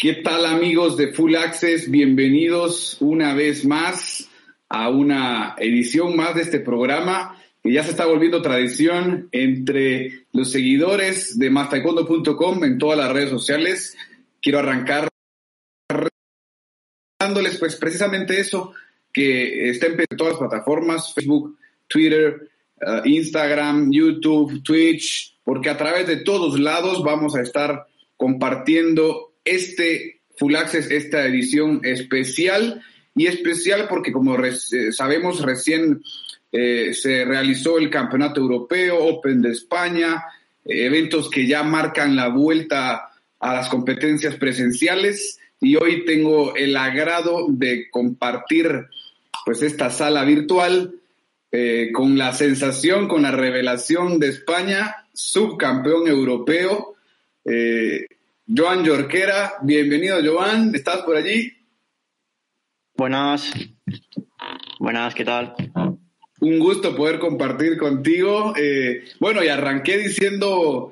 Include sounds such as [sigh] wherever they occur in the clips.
¿Qué tal amigos de Full Access? Bienvenidos una vez más a una edición más de este programa que ya se está volviendo tradición entre los seguidores de mastaekwondo.com en todas las redes sociales. Quiero arrancar dándoles pues precisamente eso, que estén en todas las plataformas, Facebook, Twitter, uh, Instagram, YouTube, Twitch, porque a través de todos lados vamos a estar compartiendo este Full Access, esta edición especial, y especial porque como eh, sabemos recién eh, se realizó el Campeonato Europeo, Open de España, eh, eventos que ya marcan la vuelta a las competencias presenciales y hoy tengo el agrado de compartir pues esta sala virtual con la sensación, con la revelación de España, subcampeón europeo, Joan Yorquera. Bienvenido, Joan. ¿Estás por allí? Buenas. Buenas, ¿qué tal? Un gusto poder compartir contigo. Eh, bueno, y arranqué diciendo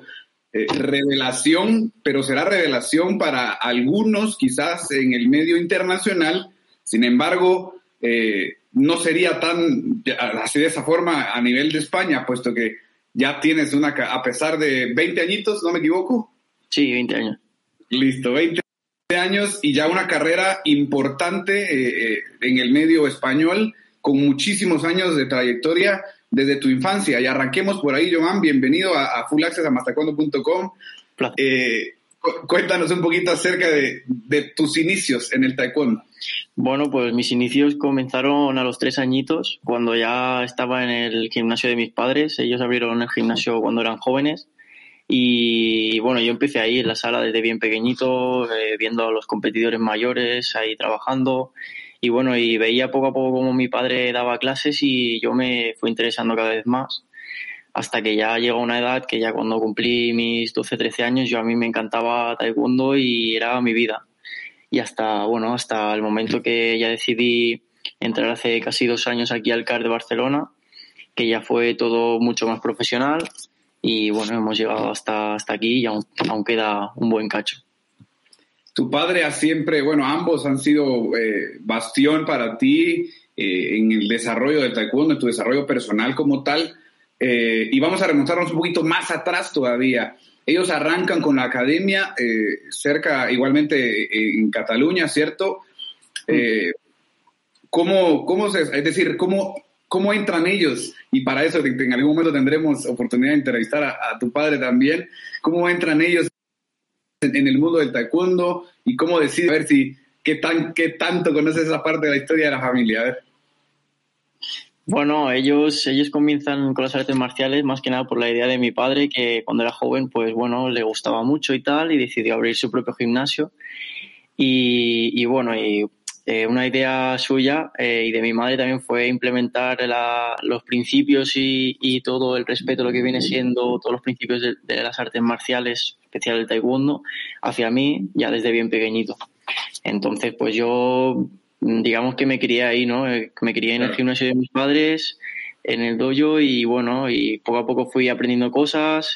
eh, revelación, pero será revelación para algunos, quizás en el medio internacional. Sin embargo, eh, no sería tan así de esa forma a nivel de España, puesto que ya tienes una, a pesar de 20 añitos, ¿no me equivoco? Sí, 20 años. Listo, 20 años y ya una carrera importante eh, eh, en el medio español con muchísimos años de trayectoria desde tu infancia. Y arranquemos por ahí, Joan. Bienvenido a, Full Access a mastaekwondo.com. Eh, cuéntanos un poquito acerca de, de, tus inicios en el taekwondo. Bueno, pues mis inicios comenzaron a los tres añitos, cuando ya estaba en el gimnasio de mis padres. Ellos abrieron el gimnasio cuando eran jóvenes y bueno, yo empecé ahí en la sala desde bien pequeñito, eh, viendo a los competidores mayores ahí trabajando. Y bueno, y veía poco a poco cómo mi padre daba clases y yo me fui interesando cada vez más. Hasta que ya llegó una edad que ya cuando cumplí mis 12, 13 años, yo a mí me encantaba taekwondo y era mi vida. Y hasta, bueno, hasta el momento que ya decidí entrar hace casi dos años aquí al CAR de Barcelona, que ya fue todo mucho más profesional y bueno, hemos llegado hasta, hasta aquí y aún, queda un buen cacho. Tu padre ha siempre, bueno, ambos han sido eh, bastión para ti eh, en el desarrollo del taekwondo, en tu desarrollo personal como tal. Eh, y vamos a remontarnos un poquito más atrás todavía. Ellos arrancan con la academia cerca, igualmente en Cataluña, ¿cierto? ¿cómo, ¿Cómo se, es decir, cómo cómo entran ellos, y para eso en algún momento tendremos oportunidad de entrevistar a, tu padre también, cómo entran ellos en, el mundo del taekwondo y cómo deciden, a ver si, qué, tan, qué tanto conoces esa parte de la historia de la familia, a ver. Bueno, ellos, ellos comienzan con las artes marciales más que nada por la idea de mi padre, que cuando era joven, pues bueno, le gustaba mucho y tal, y decidió abrir su propio gimnasio. Y, y bueno, y eh, una idea suya eh, y de mi madre también fue implementar los principios y, todo el respeto, lo que viene siendo todos los principios de, las artes marciales, especial el taekwondo, hacia mí ya desde bien pequeñito. Entonces, pues yo, digamos que me crié ahí, ¿no? Eh, me crié en el gimnasio de mis padres, en el dojo y bueno, y poco a poco fui aprendiendo cosas.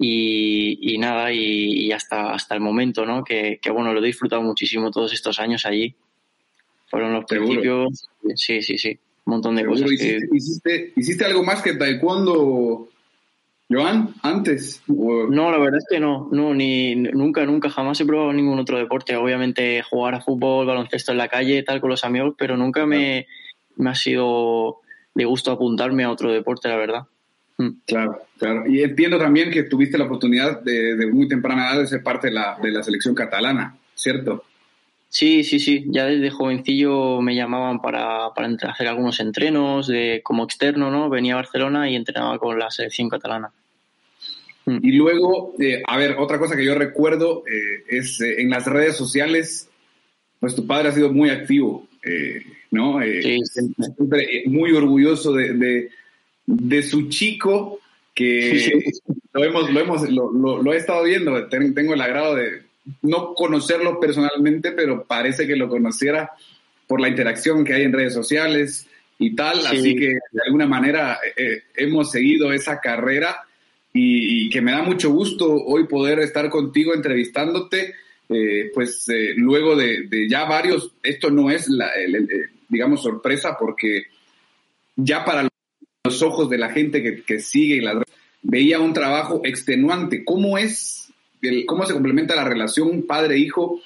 Y, nada, y, hasta, hasta el momento, ¿no? Que, bueno, lo he disfrutado muchísimo todos estos años allí. Fueron los principios. Sí, sí, sí. Un montón de cosas. ¿Hiciste, ¿Hiciste, algo más que taekwondo, Joan, antes? No, la verdad es que no. No, ni nunca, nunca, jamás he probado ningún otro deporte. Obviamente jugar a fútbol, baloncesto en la calle, tal, con los amigos, pero nunca me, me ha sido de gusto apuntarme a otro deporte, la verdad. Mm. Claro, claro. Y entiendo también que tuviste la oportunidad de, muy temprana edad de ser parte de la, de la selección catalana, ¿cierto? Sí, sí, sí. Ya desde jovencillo me llamaban para, para hacer algunos entrenos de, como externo, ¿no? Venía a Barcelona y entrenaba con la selección catalana. Mm. Y luego, eh, a ver, otra cosa que yo recuerdo eh, es eh, en las redes sociales, pues tu padre ha sido muy activo, ¿no? Sí, Siempre muy orgulloso de de su chico que lo hemos, lo hemos, lo, lo, he estado viendo, tengo el agrado de no conocerlo personalmente, pero parece que lo conociera por la interacción que hay en redes sociales y tal, así que de alguna manera eh, eh, hemos seguido esa carrera y, que me da mucho gusto hoy poder estar contigo entrevistándote eh, pues eh, luego de, ya varios, esto no es, la, digamos, sorpresa porque ya para los ojos de la gente que, que sigue las veía un trabajo extenuante. ¿Cómo es, el, cómo se complementa la relación padre-hijo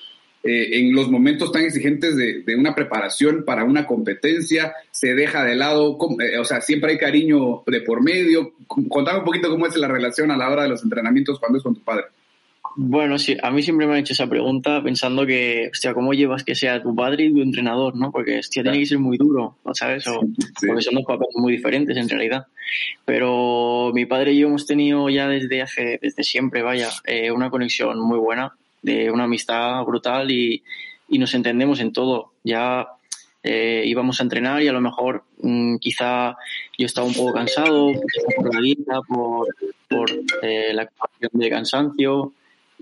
eh, en los momentos tan exigentes de, una preparación para una competencia? ¿Se deja de lado? o sea, siempre hay cariño de por medio. Contame un poquito cómo es la relación a la hora de los entrenamientos cuando es con tu padre. Bueno, sí, a mí siempre me han hecho esa pregunta pensando que, hostia, ¿cómo llevas que sea tu padre y tu entrenador, no? Porque, hostia, tiene que ser muy duro, ¿sabes? O, Porque son dos papeles muy diferentes en realidad. Pero mi padre y yo hemos tenido ya desde hace, desde siempre, vaya, eh, una conexión muy buena, de una amistad brutal y, y nos entendemos en todo. Ya eh, íbamos a entrenar y a lo mejor mm, quizá yo estaba un poco cansado por la dieta, por, por eh, la cuestión de cansancio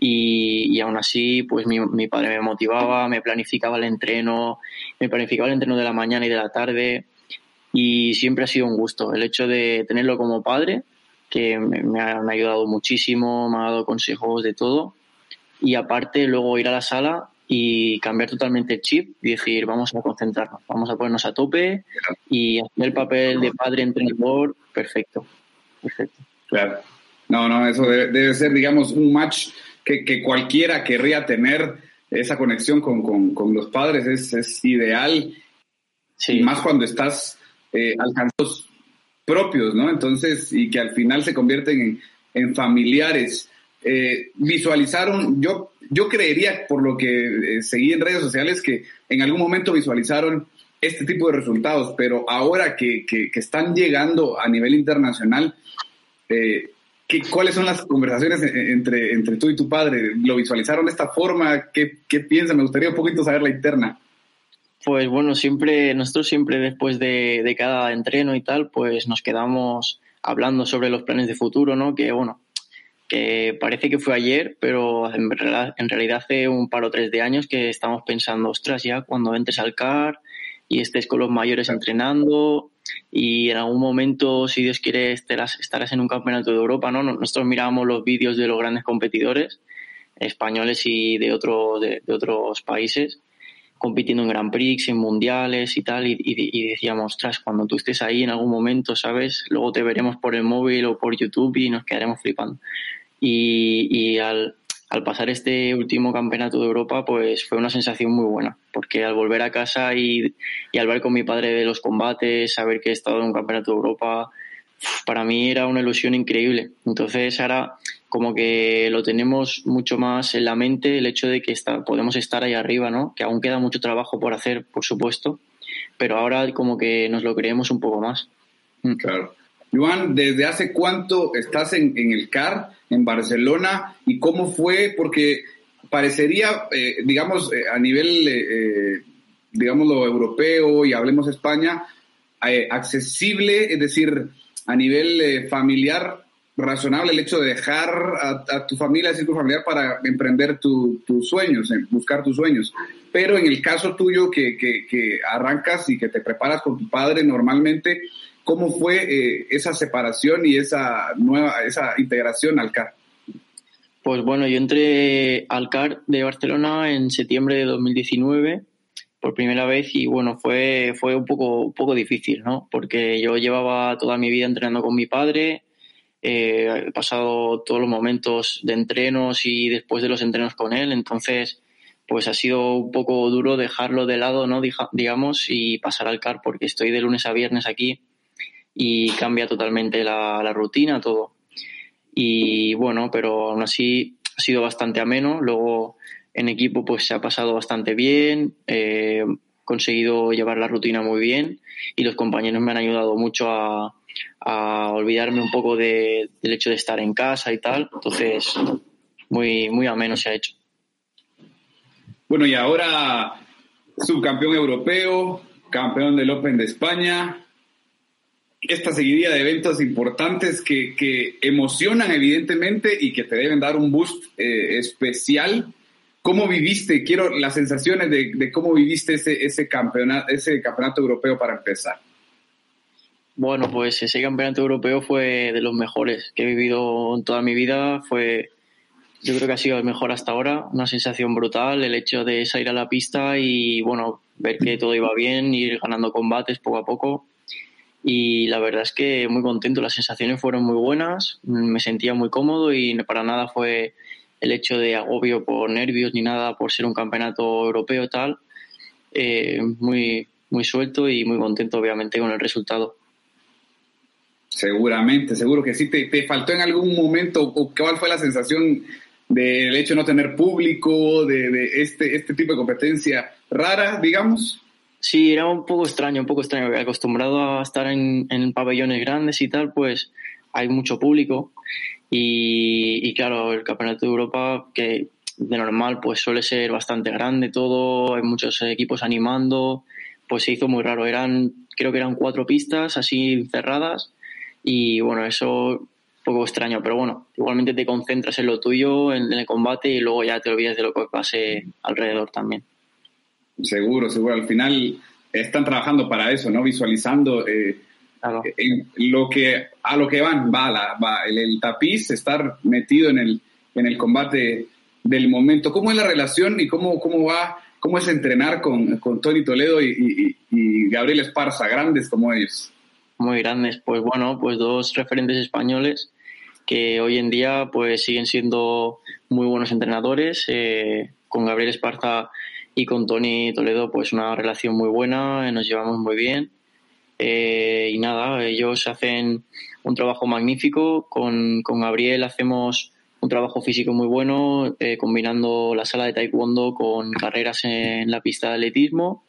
y, y, aún así, pues mi, padre me motivaba, me planificaba el entreno, me planificaba el entreno de la mañana y de la tarde. Y siempre ha sido un gusto el hecho de tenerlo como padre, que me, ha, ayudado muchísimo, me ha dado consejos de todo. Y aparte, luego ir a la sala y cambiar totalmente el chip y decir, vamos a concentrarnos, vamos a ponernos a tope y hacer el papel de padre entrenador perfecto. Perfecto. Claro. No, no, eso debe ser, digamos, un match que, cualquiera querría tener esa conexión con, con, los padres, es, es ideal. Y más cuando estás eh, alcanzando propios, ¿no? Entonces, y que al final se convierten en, en familiares. Eh, visualizaron, yo, yo creería, por lo que eh, seguí en redes sociales, que en algún momento visualizaron este tipo de resultados, pero ahora que, que, que están llegando a nivel internacional, eh, ¿Cuáles son las conversaciones entre, entre tú y tu padre? ¿Lo visualizaron de esta forma? ¿Qué, qué piensan? Me gustaría un poquito saber la interna. Pues bueno, siempre, nosotros siempre después de, de, cada entreno y tal, pues nos quedamos hablando sobre los planes de futuro, ¿no? Que bueno, que parece que fue ayer, pero en realidad, en realidad hace un par o tres de años que estamos pensando, ostras, ya cuando entres al CAR y estés con los mayores entrenando, y en algún momento, si Dios quiere, estarás, en un campeonato de Europa, ¿no? Nosotros mirábamos los vídeos de los grandes competidores españoles y de, otro, de, otros países compitiendo en Grand Prix, en mundiales y tal, y, decíamos, ostras, cuando tú estés ahí en algún momento, ¿sabes? Luego te veremos por el móvil o por YouTube y nos quedaremos flipando. Y, y al, al pasar este último campeonato de Europa, pues fue una sensación muy buena, porque al volver a casa y, y al ver con mi padre de los combates, saber que he estado en un campeonato de Europa, para mí era una ilusión increíble. Entonces ahora como que lo tenemos mucho más en la mente el hecho de que está, podemos estar ahí arriba, ¿no? Que aún queda mucho trabajo por hacer, por supuesto, pero ahora como que nos lo creemos un poco más. Mm. Claro. Joan, ¿desde hace cuánto estás en, el CAR? en Barcelona y cómo fue, porque parecería, eh, digamos, eh, a nivel, eh, lo europeo y hablemos España, accesible, es decir, a nivel familiar, razonable el hecho de dejar a, tu familia, a tu familiar para emprender tus sueños, buscar tus sueños. Pero en el caso tuyo que, que arrancas y que te preparas con tu padre normalmente, ¿Cómo fue eh, esa separación y esa nueva, esa integración al CAR? Pues bueno, yo entré al CAR de Barcelona en septiembre de 2019 por primera vez y bueno, fue, fue un poco, poco difícil, ¿no? Porque yo llevaba toda mi vida entrenando con mi padre, eh, he pasado todos los momentos de entrenos y después de los entrenos con él, entonces pues ha sido un poco duro dejarlo de lado, ¿no? Digamos, y pasar al CAR porque estoy de lunes a viernes aquí y cambia totalmente la, la rutina, todo. Y bueno, pero aún así ha sido bastante ameno. Luego en equipo pues se ha pasado bastante bien, eh, conseguido llevar la rutina muy bien y los compañeros me han ayudado mucho a, a olvidarme un poco de, del hecho de estar en casa y tal. Entonces, muy, muy ameno se ha hecho. Bueno, y ahora subcampeón europeo, campeón del Open de España, esta seguidilla de eventos importantes que, que, emocionan evidentemente y que te deben dar un boost eh, especial. ¿Cómo viviste? Quiero las sensaciones de, cómo viviste ese, ese, campeonato, ese campeonato europeo para empezar. Bueno, pues ese campeonato europeo fue de los mejores que he vivido en toda mi vida. Fue, yo creo que ha sido el mejor hasta ahora, una sensación brutal, el hecho de salir a la pista y bueno, ver que todo iba bien, ir ganando combates poco a poco. Y la verdad es que muy contento, las sensaciones fueron muy buenas, me sentía muy cómodo y para nada fue el hecho de agobio por nervios ni nada por ser un campeonato europeo tal. Eh, muy, muy suelto y muy contento obviamente con el resultado. Seguramente, seguro que sí. ¿Te, te faltó en algún momento o cuál fue la sensación del hecho de no tener público, de, este, este tipo de competencia rara, digamos? Sí, era un poco extraño, un poco extraño. Acostumbrado a estar en, pabellones grandes y tal, pues hay mucho público. Y, claro, el Campeonato de Europa, que de normal pues suele ser bastante grande todo, hay muchos equipos animando, pues se hizo muy raro. Eran, creo que eran cuatro pistas así cerradas y bueno, eso poco extraño, pero bueno, igualmente te concentras en lo tuyo, en, el combate y luego ya te olvidas de lo que pase alrededor también. Seguro, seguro. Al final están trabajando para eso, ¿no? Visualizando eh, lo que, a lo que van, va, la, va el, tapiz, estar metido en el, en el combate del momento. ¿Cómo es la relación y cómo, cómo va, cómo es entrenar con, con Tony Toledo y, y Gabriel Esparza, grandes como ellos? Muy grandes, pues bueno, pues dos referentes españoles que hoy en día pues siguen siendo muy buenos entrenadores. Eh, con Gabriel Esparza y con Tony Toledo pues una relación muy buena, eh, nos llevamos muy bien. Eh, y nada, ellos hacen un trabajo magnífico. Con, con Gabriel hacemos un trabajo físico muy bueno, combinando la sala de taekwondo con carreras en la pista de atletismo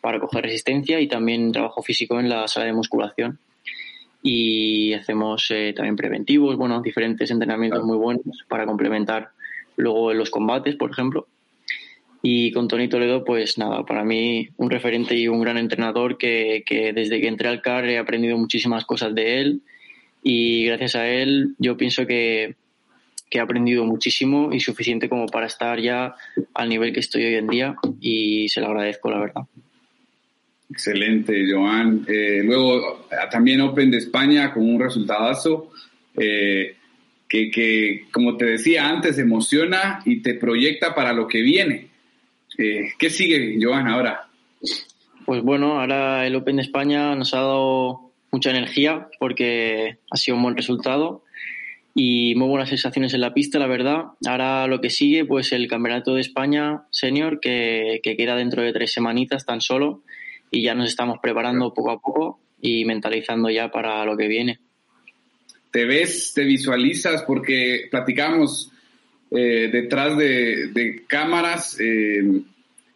para coger resistencia y también trabajo físico en la sala de musculación y hacemos eh, también preventivos, bueno, diferentes entrenamientos muy buenos para complementar luego los combates, por ejemplo. Y con Tony Toledo, pues nada, para mí un referente y un gran entrenador que, que desde que entré al CAR he aprendido muchísimas cosas de él y gracias a él yo pienso que, que he aprendido muchísimo y suficiente como para estar ya al nivel que estoy hoy en día y se lo agradezco, la verdad. Excelente, Joan. Eh, luego también Open de España con un resultadazo eh, que, que, como te decía antes, emociona y te proyecta para lo que viene. Eh, ¿Qué sigue, Joan, ahora? Pues bueno, ahora el Open de España nos ha dado mucha energía porque ha sido un buen resultado y muy buenas sensaciones en la pista, la verdad. Ahora lo que sigue, pues el Campeonato de España Senior, que, que queda dentro de tres semanitas tan solo y ya nos estamos preparando poco a poco y mentalizando ya para lo que viene. ¿Te ves, te visualizas? Porque platicamos eh, detrás de, cámaras eh,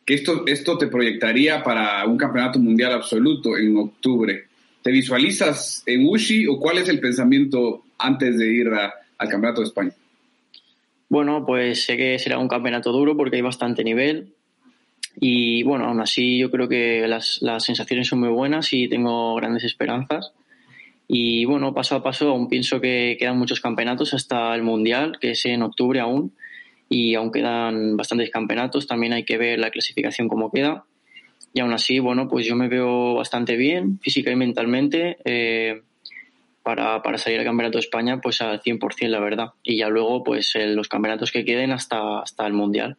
que esto, esto te proyectaría para un campeonato mundial absoluto en octubre. ¿Te visualizas en Ushi o cuál es el pensamiento antes de ir al campeonato de España? Bueno, pues sé que será un campeonato duro porque hay bastante nivel. Y bueno, aún así yo creo que las, las sensaciones son muy buenas y tengo grandes esperanzas. Y bueno, paso a paso aún pienso que quedan muchos campeonatos hasta el Mundial, que es en octubre aún. Y aún quedan bastantes campeonatos, también hay que ver la clasificación cómo queda. Y aún así, bueno, pues yo me veo bastante bien física y mentalmente eh, para, para, salir al Campeonato de España pues al 100% la verdad. Y ya luego pues los campeonatos que queden hasta, hasta el Mundial.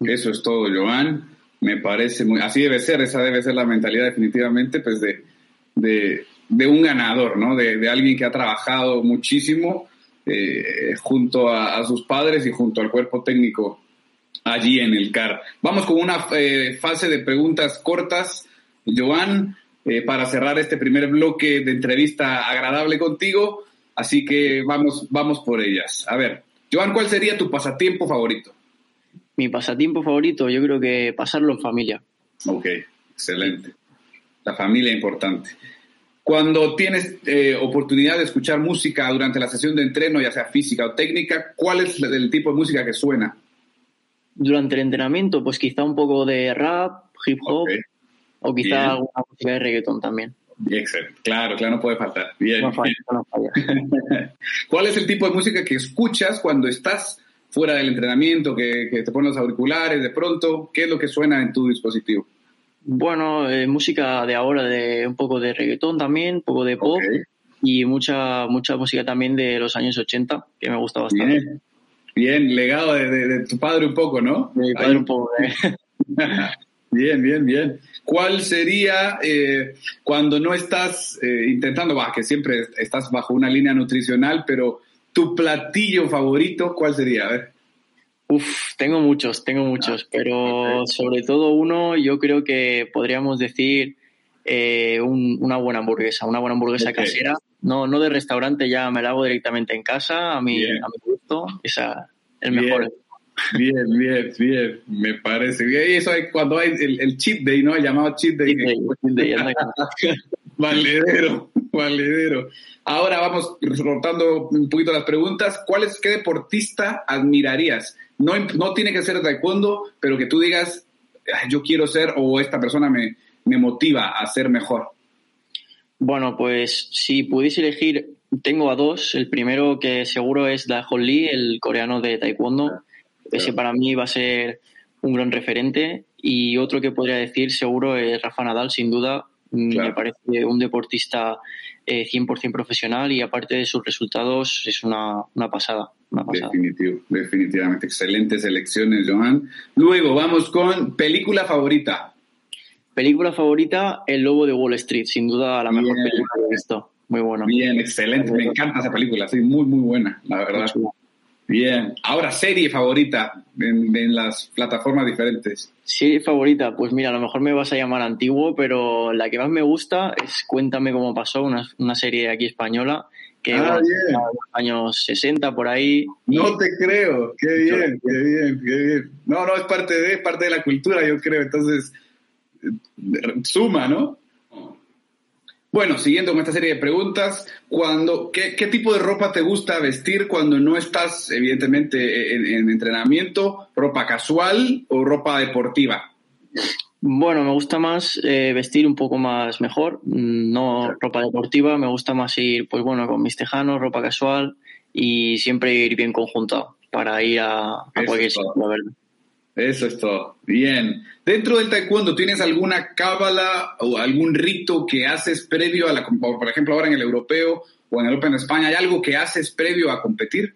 Eso es todo, Joan. Me parece muy, así debe ser, esa debe ser la mentalidad definitivamente, pues de, de, un ganador, ¿no? De, alguien que ha trabajado muchísimo eh, junto a, sus padres y junto al cuerpo técnico allí en el CAR. Vamos con una eh, fase de preguntas cortas, Joan, eh, para cerrar este primer bloque de entrevista agradable contigo. Así que vamos, vamos por ellas. A ver, Joan, ¿cuál sería tu pasatiempo favorito? Mi pasatiempo favorito, yo creo que pasarlo en familia. Ok, excelente. La familia importante. Cuando tienes eh, oportunidad de escuchar música durante la sesión de entreno, ya sea física o técnica, ¿cuál es el tipo de música que suena? Durante el entrenamiento, pues quizá un poco de rap, hip hop o quizá alguna música de reggaeton también. Excelente. Claro, claro, no puede faltar. Bien. No falla, no falla. [laughs] ¿Cuál es el tipo de música que escuchas cuando estás fuera del entrenamiento, que, te pones los auriculares de pronto? ¿Qué es lo que suena en tu dispositivo? Bueno, eh, música de ahora, de un poco de reggaetón también, un poco de pop y mucha mucha música también de los años 80, que me gusta bastante. Bien, legado de, tu padre un poco, ¿no? Mi padre un poco. ¿eh? [laughs] bien, bien, bien. ¿Cuál sería eh, cuando no estás eh, intentando, bah, que siempre estás bajo una línea nutricional, pero tu platillo favorito, ¿cuál sería? A ver. Uf, tengo muchos, tengo muchos, ah, pero sobre todo uno, yo creo que podríamos decir eh, una buena hamburguesa, una buena hamburguesa casera, no, no de restaurante, ya me la hago directamente en casa, a mi, a mi gusto, esa el mejor. Bien, bien, bien, me parece. Y eso es cuando hay el, el chip day, ¿no? El llamado chip day. [laughs] valedero, valedero. Ahora vamos rotando un poquito las preguntas. ¿Cuál es, qué deportista admirarías? No, no tiene que ser taekwondo, pero que tú digas, yo quiero ser o esta persona me, me motiva a ser mejor. Bueno, pues si pudiese elegir, tengo a dos. El primero que seguro es Hon Lee, el coreano de taekwondo ese para mí va a ser un gran referente. Y otro que podría decir seguro es Rafa Nadal, sin duda. Mm, me parece un deportista 100% eh, profesional y aparte de sus resultados es una, pasada. Una Definitivo, definitivamente. Excelentes elecciones, Johan. Luego vamos con película favorita. Película favorita, El Lobo de Wall Street. Sin duda la mejor película que he visto. Muy buena. Bien, excelente. Me encanta esa película. Sí, muy, muy buena, la verdad. Bien. Ahora, serie favorita en, las plataformas diferentes. Serie favorita, pues mira, a lo mejor me vas a llamar antiguo, pero la que más me gusta es Cuéntame cómo pasó, una, serie aquí española que ah, en los años 60 por ahí. No te creo, qué bien, qué bien, qué bien. No, no, es parte de, parte de la cultura, yo creo, entonces eh, suma, ¿no? Bueno, siguiendo con esta serie de preguntas, cuando, ¿qué, tipo de ropa te gusta vestir cuando no estás, evidentemente, en, entrenamiento? ¿Ropa casual o ropa deportiva? Bueno, me gusta más eh, vestir un poco más mejor, mm, no ropa deportiva, me gusta más ir, pues bueno, con mis tejanos, ropa casual y siempre ir bien conjuntado para ir a, cualquier sitio, eso es todo. Bien. Dentro del taekwondo, ¿tienes alguna cábala o algún rito que haces previo a la, por ejemplo, ahora en el europeo o en el Open de España, ¿hay algo que haces previo a competir?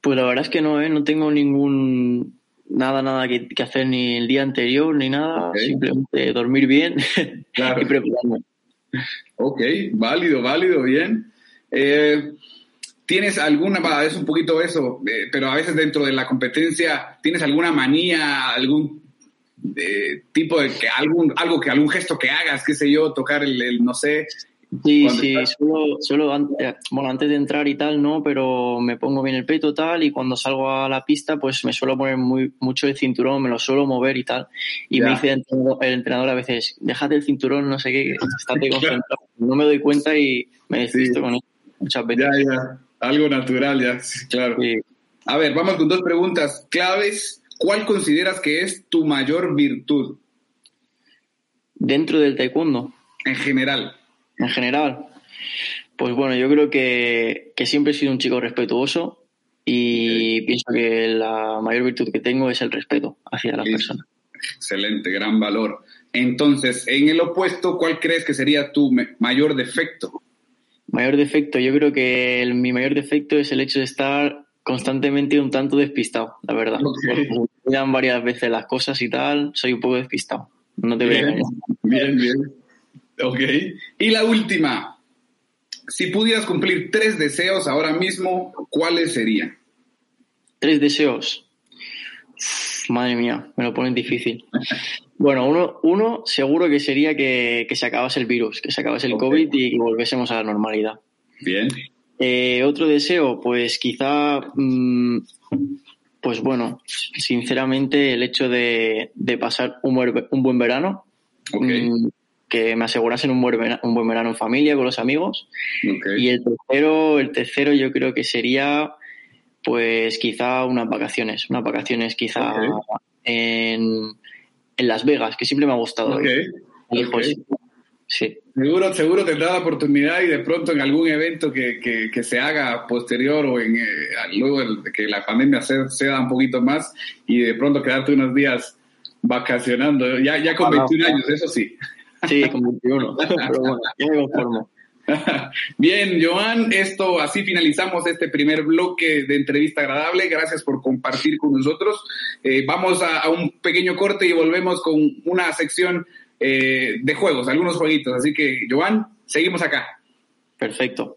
Pues la verdad es que no, ¿eh? no tengo ningún, nada, nada que, hacer ni el día anterior ni nada, simplemente dormir bien [laughs] y prepararme. Ok, válido, válido, bien. Eh, ¿Tienes alguna, es un poquito eso, eh, pero a veces dentro de la competencia, ¿tienes alguna manía, algún eh, tipo de que algún, algo que algún gesto que hagas, qué sé yo, tocar el, no sé? Sí, sí, solo, solo eh, bueno, antes de entrar y tal, no, pero me pongo bien el peto tal y cuando salgo a la pista pues me suelo poner muy, mucho el cinturón, me lo suelo mover y tal. Y me dice el entrenador, a veces, déjate el cinturón, no sé qué, estate [laughs] concentrado. No me doy cuenta y me despisto con él muchas veces. Ya, ya. Algo natural, ya, claro. A ver, vamos con dos preguntas claves. ¿Cuál consideras que es tu mayor virtud? Dentro del taekwondo. En general. En general. Pues bueno, yo creo que, siempre he sido un chico respetuoso y pienso que la mayor virtud que tengo es el respeto hacia las personas. Excelente, gran valor. Entonces, en el opuesto, ¿cuál crees que sería tu mayor defecto? Mayor defecto, yo creo que mi mayor defecto es el hecho de estar constantemente un tanto despistado, la verdad. Me dan varias veces las cosas y tal, soy un poco despistado. No te bien, Bien, bien. Ok. Y la última. Si pudieras cumplir tres deseos ahora mismo, ¿cuáles serían? Tres deseos. madre mía, me lo ponen difícil. Bueno, uno, uno seguro que sería que, se acabase el virus, que se acabase el COVID y que volviésemos a la normalidad. Bien. Eh, otro deseo, pues quizá, mm, pues bueno, sinceramente el hecho de, pasar un, buen verano, mm, que me asegurasen un buen, verano, un buen verano en familia, con los amigos. Y el tercero, el tercero yo creo que sería, pues quizá unas vacaciones, unas vacaciones quizá en en Las Vegas, que siempre me ha gustado. Sí. Seguro, seguro tendrá la oportunidad y de pronto en algún evento que, se haga posterior o en, eh, luego que la pandemia se, da un poquito más y de pronto quedarte unos días vacacionando, ya, ya con 21 años, eso sí. Sí, [laughs] con 21, [laughs] pero bueno, ya me conformo. [laughs] Bien, Joan, esto así finalizamos este primer bloque de entrevista agradable. Gracias por compartir con nosotros. Eh, vamos a, un pequeño corte y volvemos con una sección eh, de juegos, algunos jueguitos. Así que, Joan, seguimos acá. Perfecto.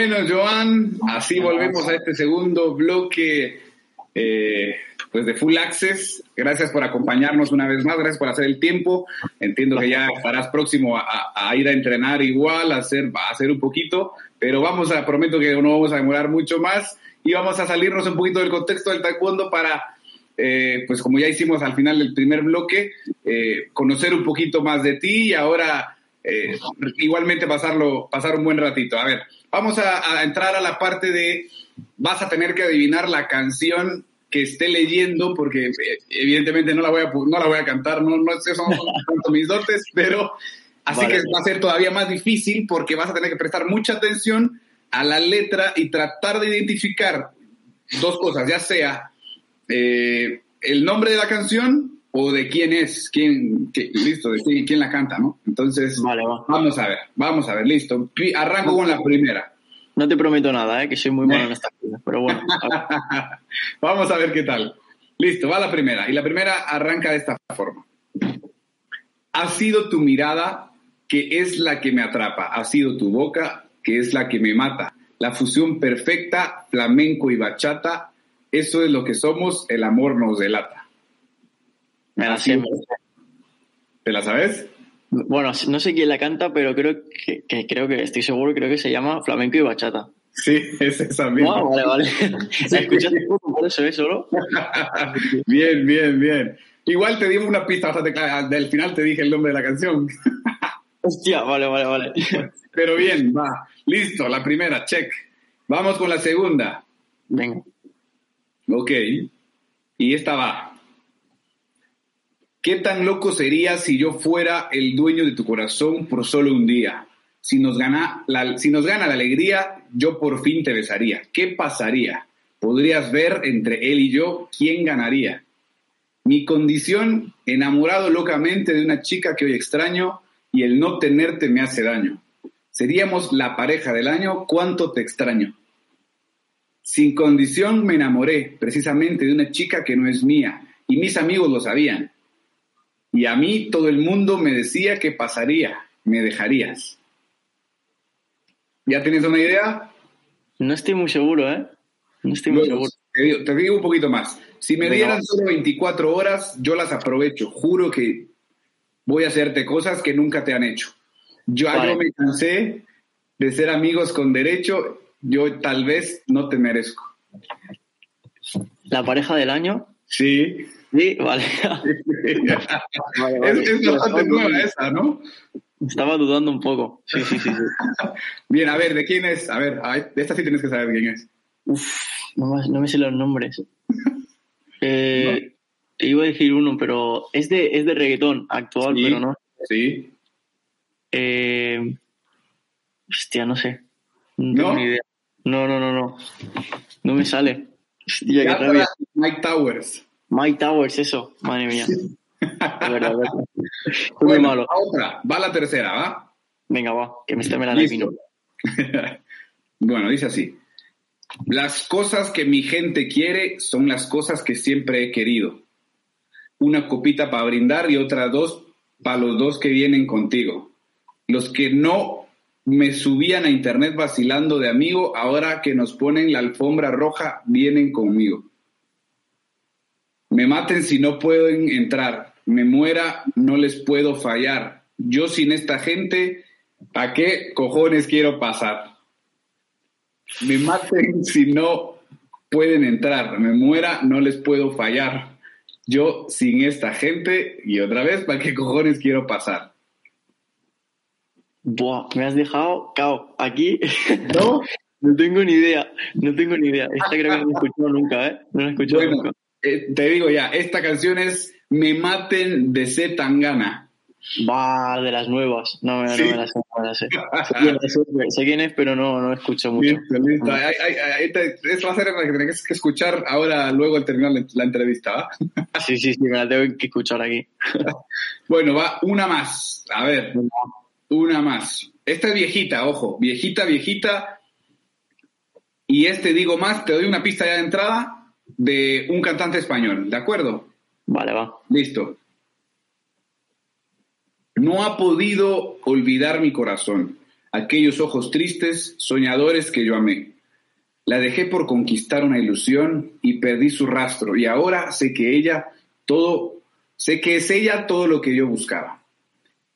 Bueno, Joan, así volvemos a este segundo bloque eh, pues de Full Access. Gracias por acompañarnos una vez más, gracias por hacer el tiempo. Entiendo que ya estarás próximo a, ir a entrenar igual, a hacer, a hacer un poquito, pero vamos a, prometo que no vamos a demorar mucho más y vamos a salirnos un poquito del contexto del taekwondo para, eh, pues como ya hicimos al final del primer bloque, eh, conocer un poquito más de ti y ahora igualmente pasarlo, pasar un buen ratito. A ver, Vamos a, entrar a la parte de, vas a tener que adivinar la canción que esté leyendo, porque eh, evidentemente no la voy a, no la voy a cantar, no, no sé, son [laughs] tanto mis dotes, pero así que va a ser todavía más difícil porque vas a tener que prestar mucha atención a la letra y tratar de identificar dos cosas, ya sea eh, el nombre de la canción o de quién es, quién, listo, de quién, la canta, ¿no? Entonces, vamos a ver, vamos a ver, listo. Arranco con la primera. No te prometo nada, ¿eh? que soy muy malo en esta cosas, pero bueno. [laughs] vamos a ver qué tal. Listo, va la primera. Y la primera arranca de esta forma. Ha sido tu mirada que es la que me atrapa. Ha sido tu boca que es la que me mata. La fusión perfecta, flamenco y bachata. Eso es lo que somos, el amor nos delata. Me la sé. ¿Te la sabes? Bueno, no sé quién la canta, pero creo que, creo que estoy seguro, creo que se llama Flamenco y Bachata. Sí, [laughs] es esa misma. Ah, vale, vale. [laughs] ¿Escuchaste poco por eso, eh, solo? [laughs] bien, bien, bien. Igual te dimos una pista. Del final te dije el nombre de la canción. Hostia, vale, vale, vale. Pero bien, va. Listo, la primera, check. Vamos con la segunda. Venga. Ok. Y esta va. ¿Qué tan loco sería si yo fuera el dueño de tu corazón por solo un día? Si nos, gana la, si nos gana la alegría, yo por fin te besaría. ¿Qué pasaría? Podrías ver entre él y yo quién ganaría. Mi condición, enamorado locamente de una chica que hoy extraño y el no tenerte me hace daño. Seríamos la pareja del año, cuánto te extraño. Sin condición me enamoré precisamente de una chica que no es mía y mis amigos lo sabían. Y a mí todo el mundo me decía que pasaría, me dejarías. ¿Ya tienes una idea? No estoy muy seguro, ¿eh? No estoy muy seguro. Te digo, un poquito más. Si me dieran solo 24 horas, yo las aprovecho. Juro que voy a hacerte cosas que nunca te han hecho. Yo, yo me cansé de ser amigos con derecho. Yo tal vez no te merezco. ¿La pareja del año? Sí. Sí, vale. Es, bastante nueva esa, ¿no? Estaba dudando un poco. Sí, sí, sí, [laughs] Bien, a ver, ¿de quién es? A ver, de esta sí tienes que saber quién es. Uf, no, me sé los nombres. [laughs] Eh, Te iba a decir uno, pero es de, es de reggaetón actual, pero no. Sí. Eh, hostia, no sé. No, tengo Ni idea. no, no, no, no. No me sale. Hostia, Mike Towers. Mike Towers, eso, madre mía. verdad, [laughs] Muy malo. otra, va la tercera, ¿va? Venga, va, que me esté me la bueno, dice así. Las cosas que mi gente quiere son las cosas que siempre he querido. Una copita para brindar y otras dos para los dos que vienen contigo. Los que no me subían a internet vacilando de amigo, ahora que nos ponen la alfombra roja, vienen conmigo. Me maten si no pueden entrar. Me muera, no les puedo fallar. Yo sin esta gente, ¿a qué cojones quiero pasar? Me maten [laughs] si no pueden entrar. Me muera, no les puedo fallar. Yo sin esta gente, y otra vez, ¿para qué cojones quiero pasar? Buah, me has dejado cao. Aquí [laughs] no, no tengo ni idea. No tengo ni idea. Esta creo que no la he escuchado nunca, ¿eh? No la he escuchado nunca. Eh, te digo ya, esta canción es Me maten de C. Tangana. Va, de las nuevas. No, no, me las sé. No me las sé. [laughs] sé, quién es, pero no, no escucho mucho. Listo, listo. Ay, ay, ay, es va a ser la que tienes que escuchar ahora, luego al terminar la entrevista, ¿va? [laughs] Sí, sí, sí, me la tengo que escuchar aquí. bueno, va una más. A ver, una más. Esta es viejita, ojo, viejita, viejita. Y este digo más, te doy una pista ya de entrada de un cantante español, ¿de acuerdo? Vale, va. Listo. No ha podido olvidar mi corazón, aquellos ojos tristes, soñadores que yo amé. La dejé por conquistar una ilusión y perdí su rastro y ahora sé que ella todo, sé que es ella todo lo que yo buscaba.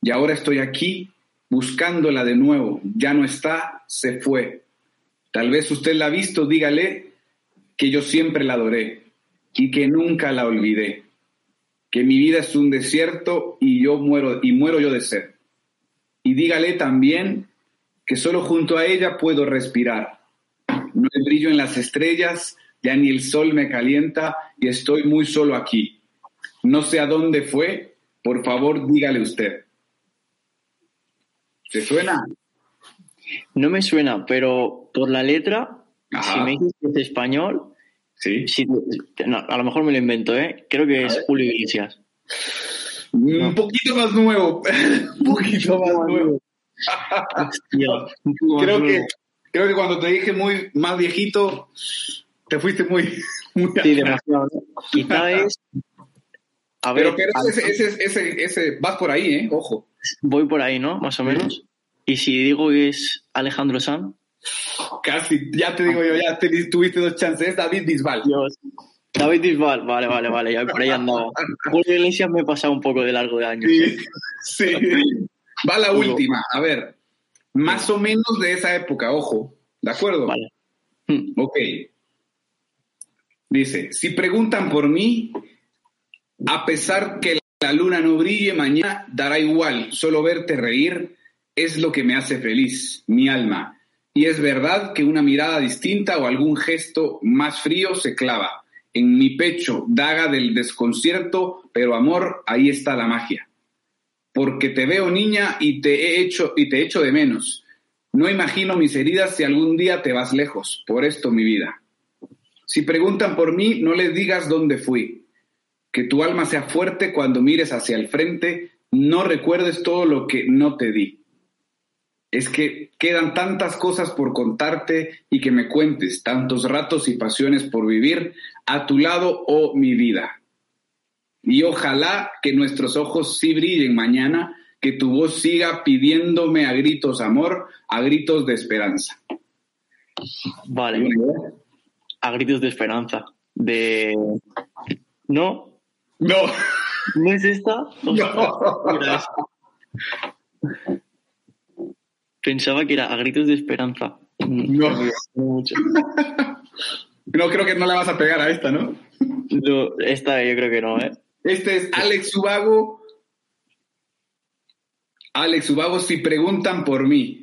Y ahora estoy aquí buscándola de nuevo. Ya no está, se fue. Tal vez usted la ha visto, dígale que yo siempre la adoré y que nunca la olvidé, que mi vida es un desierto y yo muero y muero yo de sed. Y dígale también que solo junto a ella puedo respirar. No hay brillo en las estrellas, ya ni el sol me calienta y estoy muy solo aquí. No sé a dónde fue, por favor dígale usted. ¿Te suena? No me suena, pero por la letra si me dices que es español, ¿Sí? a lo mejor me lo invento, ¿eh? Creo que es Julio Iglesias. Un poquito más nuevo. [laughs] un poquito más nuevo. creo, Que, creo que cuando te dije muy más viejito, te fuiste muy. [laughs] muy sí, demasiado. Quizá [laughs] es. A ver, pero, ese, ese, ese, ese, vas por ahí, ¿eh? Ojo. Voy por ahí, ¿no? Más o menos. Y si digo que es Alejandro Sanz. Casi, ya te digo yo, ya tuviste dos chances. David Bisbal. Dios. David Bisbal, vale, vale, vale, ya por ahí andaba. Julio Iglesias me he pasado un poco de largo de años. Sí, Va la última, a ver. Más o menos de esa época, ojo. ¿De acuerdo? Vale. Hmm. Ok. Dice, si preguntan por mí, a pesar que la luna no brille mañana, dará igual, solo verte reír es lo que me hace feliz, mi alma y es verdad que una mirada distinta o algún gesto más frío se clava. En mi pecho, daga del desconcierto, pero amor, ahí está la magia. Porque te veo niña y te he hecho y te echo de menos. No imagino mis heridas si algún día te vas lejos. Por esto mi vida. Si preguntan por mí, no les digas dónde fui. Que tu alma sea fuerte cuando mires hacia el frente. No recuerdes todo lo que no te di es que quedan tantas cosas por contarte y que me cuentes, tantos ratos y pasiones por vivir a tu lado, oh mi vida. Y ojalá que nuestros ojos sí brillen mañana, que tu voz siga pidiéndome a gritos amor, a gritos de esperanza. Vale. A gritos de esperanza. De. ¿No? No. ¿No es esta? No. [laughs] Pensaba que era a gritos de esperanza. No. [laughs] no creo que no la vas a pegar a esta, ¿no? no esta yo creo que no, ¿eh? Este es Alex Ubago. Alex Ubago, si preguntan por mí.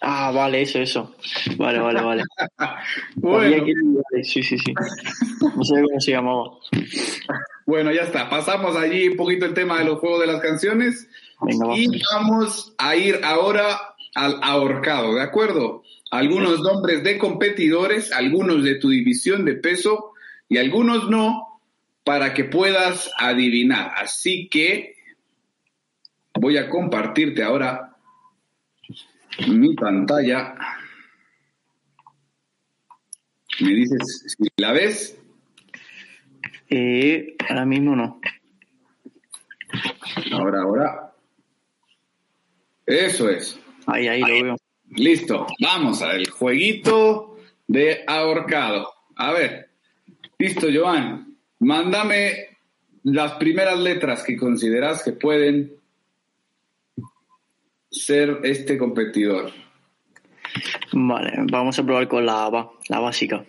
Ah, vale, eso, eso. Vale, vale, vale. [laughs] bueno. Sí, sí, sí. No sé cómo se llamaba. Bueno, ya está. Pasamos allí un poquito el tema de los juegos de las canciones. y vamos a ir ahora al ahorcado, ¿de acuerdo? Algunos nombres de competidores, algunos de tu división de peso y algunos no, para que puedas adivinar. Así que voy a compartirte ahora mi pantalla. Me dices si la ves. Eh, ahora mismo no. Ahora, ahora. Eso es. Ahí, ahí, lo veo. Listo. Vamos al jueguito de ahorcado. A ver. Listo, Joan. Mándame las primeras letras que consideras que pueden ser este competidor. Vale, vamos a probar con la A, la básica.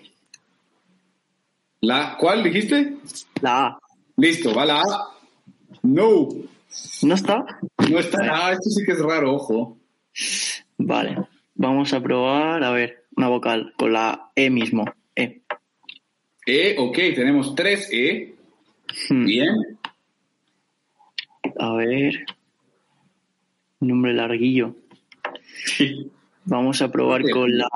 ¿La cuál dijiste? La A. Listo, va la A. No. ¿No está? No está. Ah, esto sí que es raro, ojo. Vale, vamos a probar, a ver, una vocal con la E mismo. E. E, ok, tenemos tres E. Hmm. Bien. A ver. Nombre larguillo. Sí. Vamos a probar con la.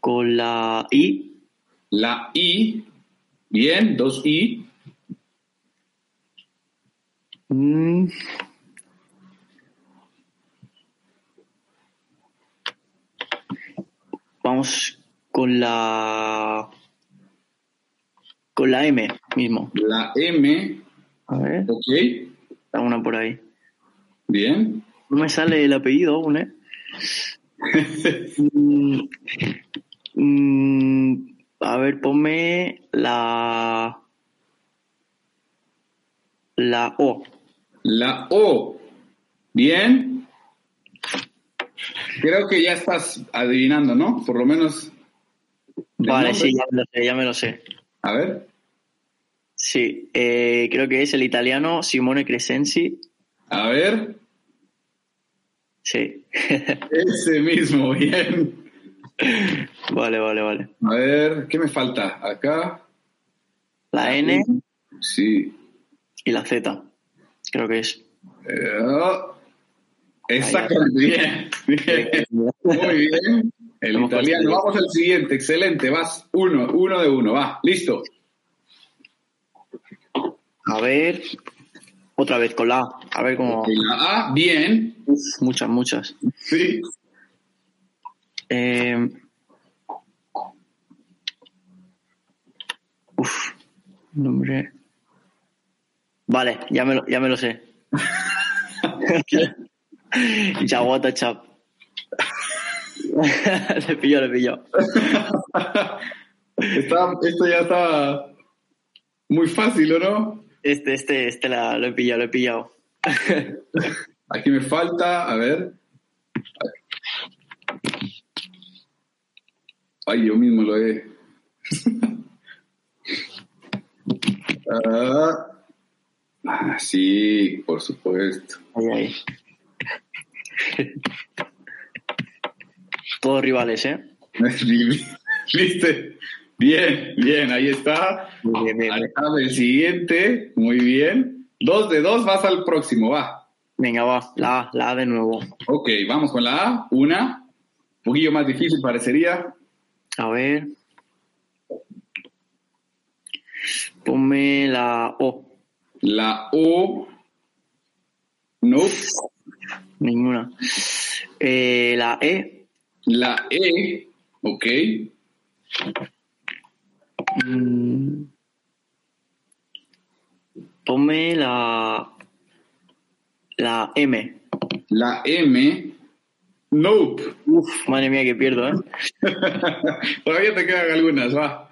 Con la I. La I. Bien, dos I. Mm. Vamos con la. Con la M mismo. La M. A ver, Ok. está una por ahí. Bien. No me sale el apellido aún, ¿eh? [laughs] Mm, mm, a ver, ponme la. La O. La O. Bien. Creo que ya estás adivinando, ¿no? Por lo menos. ¿El Vale, nombre? sí, ya me lo sé, ya me lo sé. A ver. Sí, eh, creo que es el italiano Simone Crescenzi. A ver. Sí. [laughs] Ese mismo, bien. vale, vale, vale. A ver, ¿qué me falta? Acá. La N Sí. y la Z. Creo que es. Eh, oh. Exactamente, bien. bien. Muy bien. El italiano. Vamos al siguiente. Excelente. Vas uno, uno de uno. Va, listo. A ver. Otra vez con la A. A ver cómo. Y la A, bien. Uf, muchas, muchas. Sí. Eh, uf, nombre. Vale, ya me lo, ya me lo sé. [laughs] [laughs] Yaguata Chap. [laughs] le pilló, le pilló. Está- esto ya está muy fácil, ¿o no? Este, este, este la, lo he pillado, lo he pillado. [laughs] Aquí me falta, a ver. Ay, yo mismo lo he. [laughs] ah, sí, por supuesto. Ahí, ahí. Todos rivales, ¿eh? [laughs] ¿Viste? Bien, bien, ahí está. Muy bien, bien, Ahí está el siguiente, muy bien. Dos de dos, vas al próximo, va. Venga, va, la A, la A de nuevo. Ok, vamos con la A. Una, un poquillo más difícil parecería. A ver. Ponme la O. La O. No. Ninguna. Eh, la E. La E. Ok. Mm. Ponme la. La M. La M. Nope. Uf, madre mía, que pierdo, ¿eh? [laughs] Todavía te quedan algunas, va.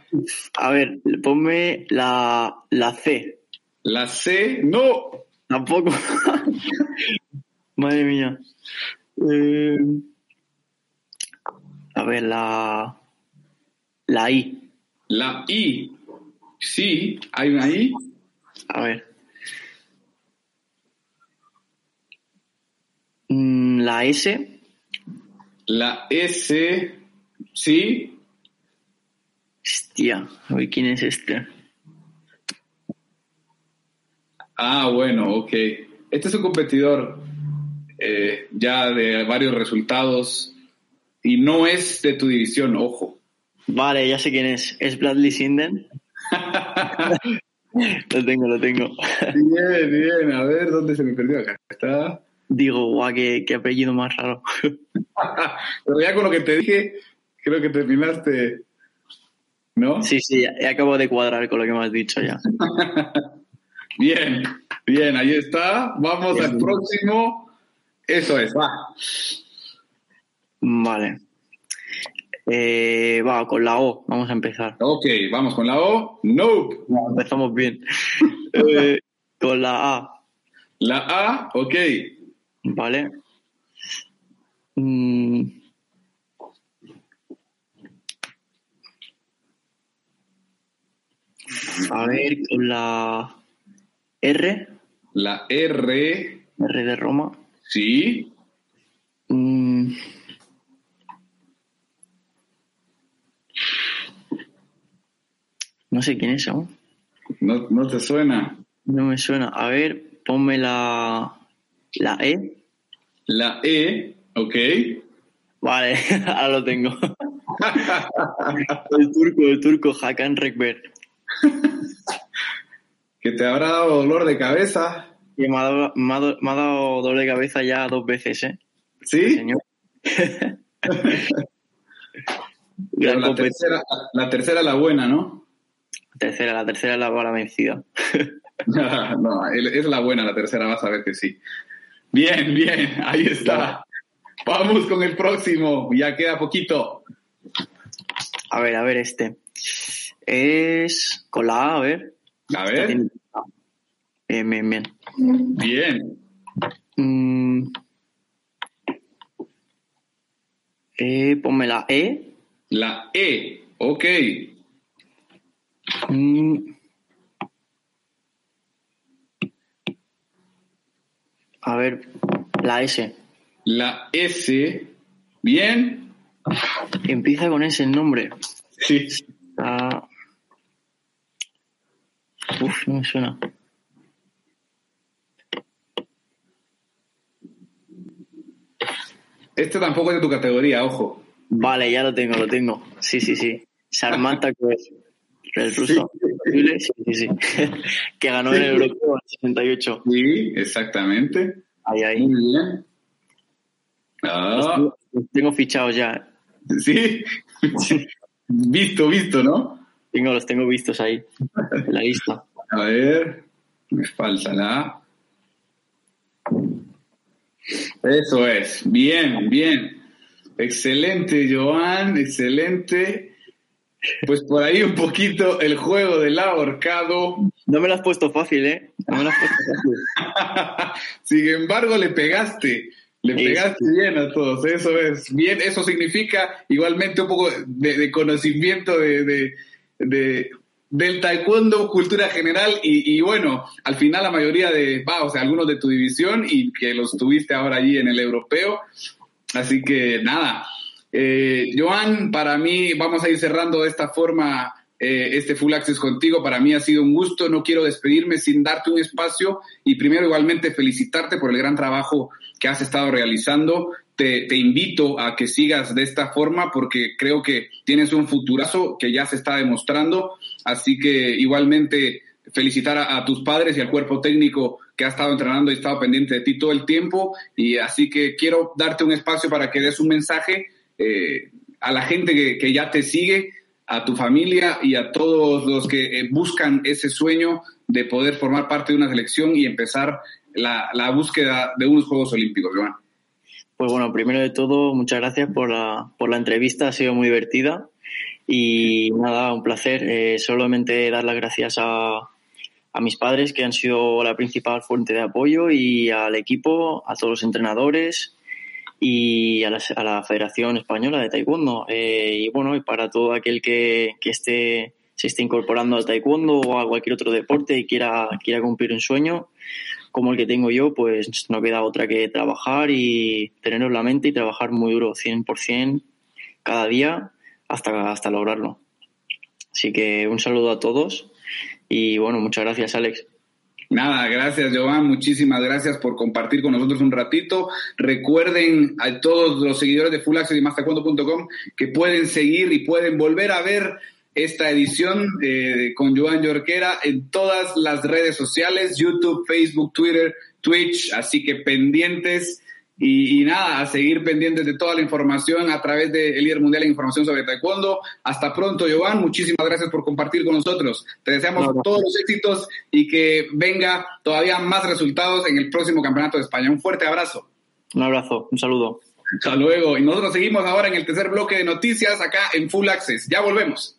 A ver, ponme la, la C. La C. No. Tampoco. [laughs] madre mía. Eh, a ver, la. La I. La I. Sí, hay una I. A ver. Mm, La S. La S. Sí. Hostia, a ver quién es este. Ah, bueno, ok. Este es un competidor eh, ya de varios resultados y no es de tu división, ojo. Vale, ya sé quién es. ¿Es Bradley Sinden? [laughs] lo tengo, lo tengo. Bien, bien. A ver, ¿dónde se me perdió acá? Está. Digo, guau, qué, qué apellido más raro. [laughs] Pero ya con lo que te dije, Creo que terminaste, ¿no? Sí, sí, acabo de cuadrar con lo que me has dicho ya. [laughs] Bien, bien, ahí está. Vamos Bien. al próximo. Eso es, va. Vale. Eh, va, con la O, vamos a empezar. Ok, vamos con la O. Nope. Empezamos bien. [laughs] Eh, con la A, La A, ok. ¿vale? Mm. A ver, con la R, La R, R de Roma. Sí. Mm. No sé quién es aún. No, no te suena. No me suena. A ver, ponme la, la E. La E, ok. Vale, [laughs] ahora lo tengo. [laughs] el turco, el turco, Hakan Rekber. [laughs] Que te habrá dado dolor de cabeza. Que me ha, dado, me ha dado- me ha dado doble cabeza ya dos veces, ¿eh? ¿Sí? Señor. [laughs] Pero Gran la tercera, la tercera la buena, ¿no? tercera, la tercera [laughs] es la bala vencida. no, es la buena, la tercera vas a ver que sí. Bien, bien, ahí está. Vamos con el próximo, ya queda poquito. A ver, a ver, este. Es con la A, a ver. A ver, Bien, bien, bien. bien. Mm. Eh, ponme la E. La E, ok. Mm. A ver, la S. La S, bien. Empieza con ese el nombre. Sí. Ah. Uf, no me suena. Este tampoco es de tu categoría, ojo. Vale, ya lo tengo, lo tengo. Sí, sí, sí. Sarmata, que es el ruso. Sí, sí, sí. [laughs] que ganó en el europeo en el 68. Sí, exactamente. Ahí, ahí. Muy bien. Los Ah, tengo, los tengo fichados ya. sí. visto, visto, ¿no? Tengo, los tengo vistos ahí. En la lista. A ver, me falta la A. Eso es, bien, bien. Excelente, Joan, excelente. Pues por ahí un poquito el juego del ahorcado. No me lo has puesto fácil, ¿eh? No me lo has puesto fácil. [laughs] Sin embargo, le pegaste. Le Sí, pegaste bien a todos. Eso es bien. Eso significa igualmente un poco de, de conocimiento de, de- de- del taekwondo, cultura general y, bueno, al final la mayoría de, va, o sea, algunos de tu división y que los tuviste ahora allí en el europeo. Así que nada. Eh, Joan, para mí, vamos a ir cerrando de esta forma eh, este Full Access contigo. Para mí ha sido un gusto. No quiero despedirme sin darte un espacio y primero igualmente felicitarte por el gran trabajo que has estado realizando. Te invito a que sigas de esta forma porque creo que tienes un futurazo que ya se está demostrando. Así que igualmente felicitar a, tus padres y al cuerpo técnico que ha estado entrenando y estado pendiente de ti todo el tiempo. Y así que quiero darte un espacio para que des un mensaje eh, a la gente que, que ya te sigue, a tu familia y a todos los que eh, buscan ese sueño de poder formar parte de una selección y empezar la, la búsqueda de unos Juegos Olímpicos, Joan. Pues bueno, primero de todo, muchas gracias por la, por la entrevista, ha sido muy divertida. Y nada, un placer. Eh, solamente dar las gracias a, a mis padres, que han sido la principal fuente de apoyo, y al equipo, a todos los entrenadores y a la, a la Federación Española de Taekwondo. Eh, y bueno, y para todo aquel que, que esté, se esté incorporando al Taekwondo o a cualquier otro deporte y quiera, quiera cumplir un sueño, como el que tengo yo, pues no queda otra que trabajar y tenerlo en la mente y trabajar muy duro, 100% cada día hasta, hasta lograrlo. Así que un saludo a todos y bueno, muchas gracias Alex. Nada, gracias Joan, muchísimas gracias por compartir con nosotros un ratito. Recuerden a todos los seguidores de Full Access y Mastercuando.com que pueden seguir y pueden volver a ver esta edición eh, con Joan Yorquera en todas las redes sociales, YouTube, Facebook, Twitter, Twitch, así que pendientes Y, nada, a seguir pendientes de toda la información a través del líder mundial de información sobre taekwondo. Hasta pronto, Joan. Muchísimas gracias por compartir con nosotros. Te deseamos todos los éxitos y que venga todavía más resultados en el próximo Campeonato de España. Un fuerte abrazo. Un abrazo, un saludo. Hasta luego. Y nosotros seguimos ahora en el tercer bloque de noticias acá en Full Access. Ya volvemos.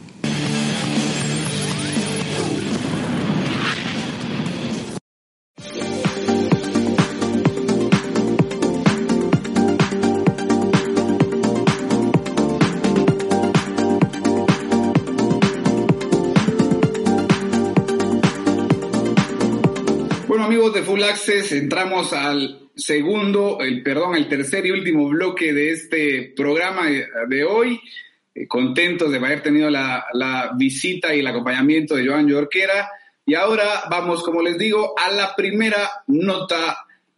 De Full Access, entramos al segundo, el perdón, el tercer y último bloque de este programa de hoy. Eh, contentos de haber tenido la, la, visita y el acompañamiento de Joan Yorquera. Y ahora vamos, como les digo, a la primera nota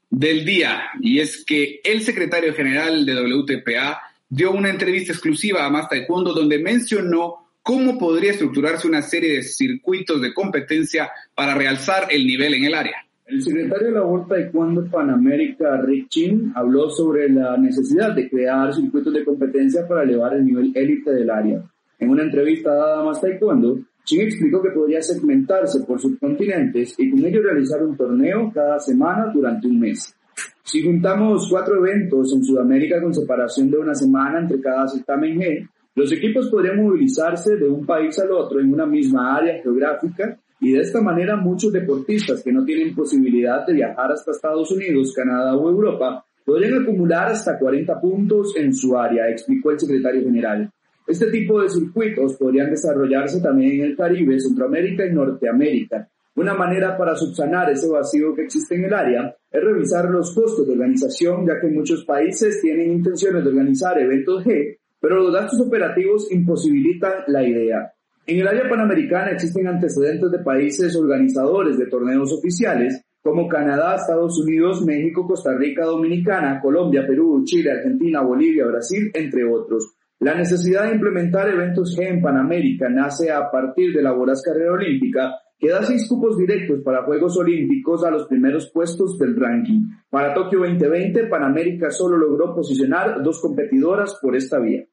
del día. Y es que el secretario general de WTPA dio una entrevista exclusiva a Más Taekwondo donde mencionó cómo podría estructurarse una serie de circuitos de competencia para realzar el nivel en el área. El secretario de la Vuelta Taekwondo Panamérica, Rick Chin, habló sobre la necesidad de crear circuitos de competencia para elevar el nivel élite del área. En una entrevista dada a Más Taekwondo, Chin explicó que podría segmentarse por subcontinentes y con ello realizar un torneo cada semana durante un mes. Si juntamos cuatro eventos en Sudamérica con separación de una semana entre cada certamen G, los equipos podrían movilizarse de un país al otro en una misma área geográfica y de esta manera muchos deportistas que no tienen posibilidad de viajar hasta Estados Unidos, Canadá o Europa podrían acumular hasta 40 puntos en su área, explicó el secretario general. Este tipo de circuitos podrían desarrollarse también en el Caribe, Centroamérica y Norteamérica. Una manera para subsanar ese vacío que existe en el área es revisar los costos de organización, ya que muchos países tienen intenciones de organizar eventos G, pero los gastos operativos imposibilitan la idea. En el área panamericana existen antecedentes de países organizadores de torneos oficiales como Canadá, Estados Unidos, México, Costa Rica, Dominicana, Colombia, Perú, Chile, Argentina, Bolivia, Brasil, entre otros. La necesidad de implementar eventos G en Panamérica nace a partir de la voraz carrera olímpica que da seis cupos directos para Juegos Olímpicos a los primeros puestos del ranking. Para Tokio 2020, Panamérica solo logró posicionar dos competidoras por esta vía.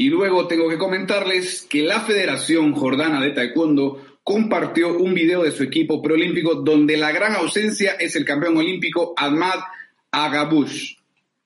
Y luego tengo que comentarles que la Federación Jordana de Taekwondo compartió un video de su equipo preolímpico donde la gran ausencia es el campeón olímpico Ahmad Agabush.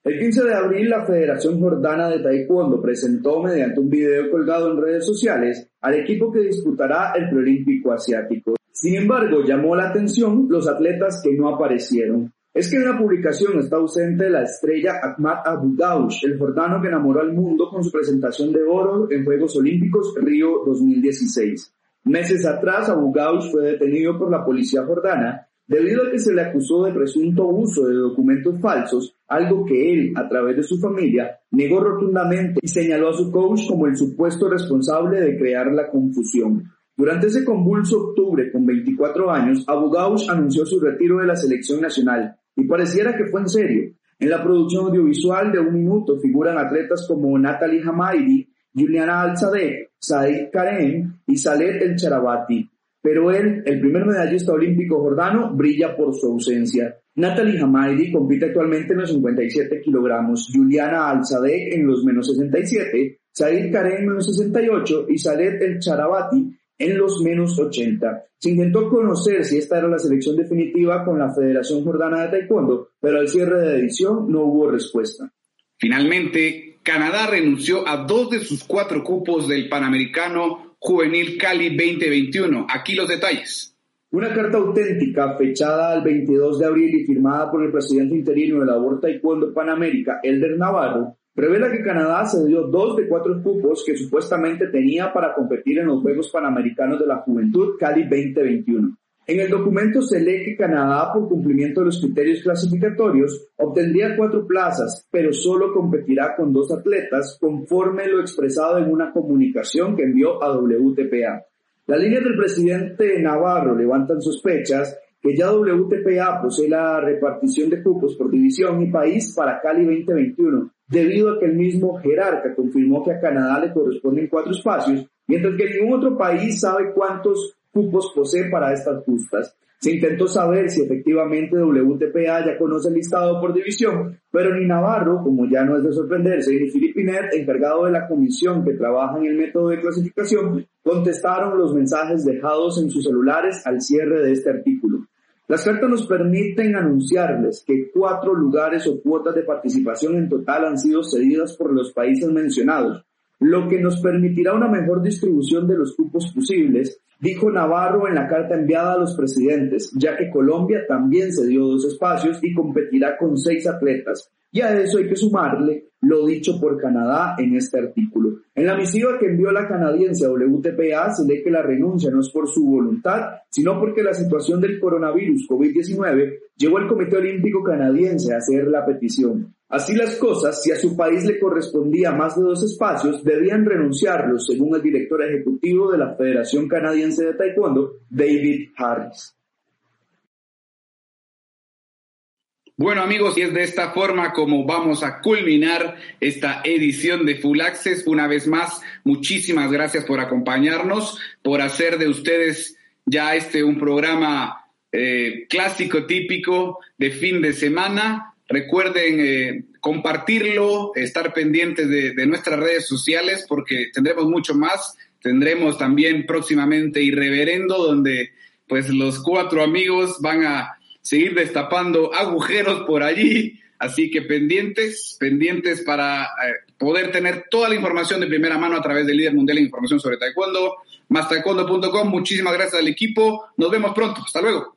El 15 de abril, la Federación Jordana de Taekwondo presentó mediante un video colgado en redes sociales al equipo que disputará el preolímpico asiático. Sin embargo, llamó la atención los atletas que no aparecieron es que en la publicación está ausente la estrella Ahmad Abu Daush, el jordano que enamoró al mundo con su presentación de oro en Juegos Olímpicos Río 2016. Meses atrás, Abu Daush fue detenido por la policía jordana debido a que se le acusó de presunto uso de documentos falsos, algo que él, a través de su familia, negó rotundamente y señaló a su coach como el supuesto responsable de crear la confusión. Durante ese convulso octubre, con 24 años, Abu Gaush anunció su retiro de la selección nacional, y pareciera que fue en serio. En la producción audiovisual de un minuto figuran atletas como Natalie Hamaidi, Juliana Al-Sadeh, Said Karem y Saleh El Charabati. Pero él, el primer medallista olímpico jordano, brilla por su ausencia. Natalie Hamaidi compite actualmente en los 57 kilogramos, Juliana Al-Sadeh en los menos 67, Said Karem en los 68 y Saleh El Charabati en los menos 80. Se intentó conocer si esta era la selección definitiva con la Federación Jordana de Taekwondo, pero al cierre de edición no hubo respuesta. Finalmente, Canadá renunció a dos de sus cuatro cupos del Panamericano Juvenil Cali 2021. Aquí los detalles. Una carta auténtica fechada al 22 de abril y firmada por el presidente interino de la Taekwondo Panamérica, Elder Navarro, revela que Canadá cedió dos de cuatro cupos que supuestamente tenía para competir en los Juegos Panamericanos de la Juventud Cali 2021. En el documento se lee que Canadá, por cumplimiento de los criterios clasificatorios, obtendría cuatro plazas, pero solo competirá con dos atletas, conforme lo expresado en una comunicación que envió a WTPA. Las líneas del presidente Navarro levantan sospechas que ya WTPA posee la repartición de cupos por división y país para Cali 2021, debido a que el mismo jerarca confirmó que a Canadá le corresponden cuatro espacios, mientras que ningún otro país sabe cuántos cupos posee para estas justas. Se intentó saber si efectivamente WTPA ya conoce el listado por división, pero ni Navarro, como ya no es de sorprenderse, ni Filipinet, encargado de la comisión que trabaja en el método de clasificación, contestaron los mensajes dejados en sus celulares al cierre de este artículo. Las cartas nos permiten anunciarles que cuatro lugares o cuotas de participación en total han sido cedidas por los países mencionados, lo que nos permitirá una mejor distribución de los cupos posibles, dijo Navarro en la carta enviada a los presidentes, ya que Colombia también se dio dos espacios y competirá con seis atletas. Y a eso hay que sumarle lo dicho por Canadá en este artículo. En la misiva que envió la canadiense WTPA se lee que la renuncia no es por su voluntad, sino porque la situación del coronavirus COVID-19 llevó al Comité Olímpico Canadiense a hacer la petición. Así las cosas, si a su país le correspondía más de dos espacios, debían renunciarlos, según el director ejecutivo de la Federación Canadiense de Taekwondo, David Harris. Bueno amigos, y es de esta forma como vamos a culminar esta edición de Full Access. Una vez más, muchísimas gracias por acompañarnos, por hacer de ustedes ya este un programa eh, clásico, típico de fin de semana. Recuerden eh, compartirlo, estar pendientes de, nuestras redes sociales porque tendremos mucho más. Tendremos también próximamente Irreverendo, donde pues los cuatro amigos van a seguir destapando agujeros por allí. Así que pendientes, pendientes para eh, poder tener toda la información de primera mano a través del líder mundial de información sobre taekwondo, taekwondo.com. Muchísimas gracias al equipo. Nos vemos pronto. Hasta luego.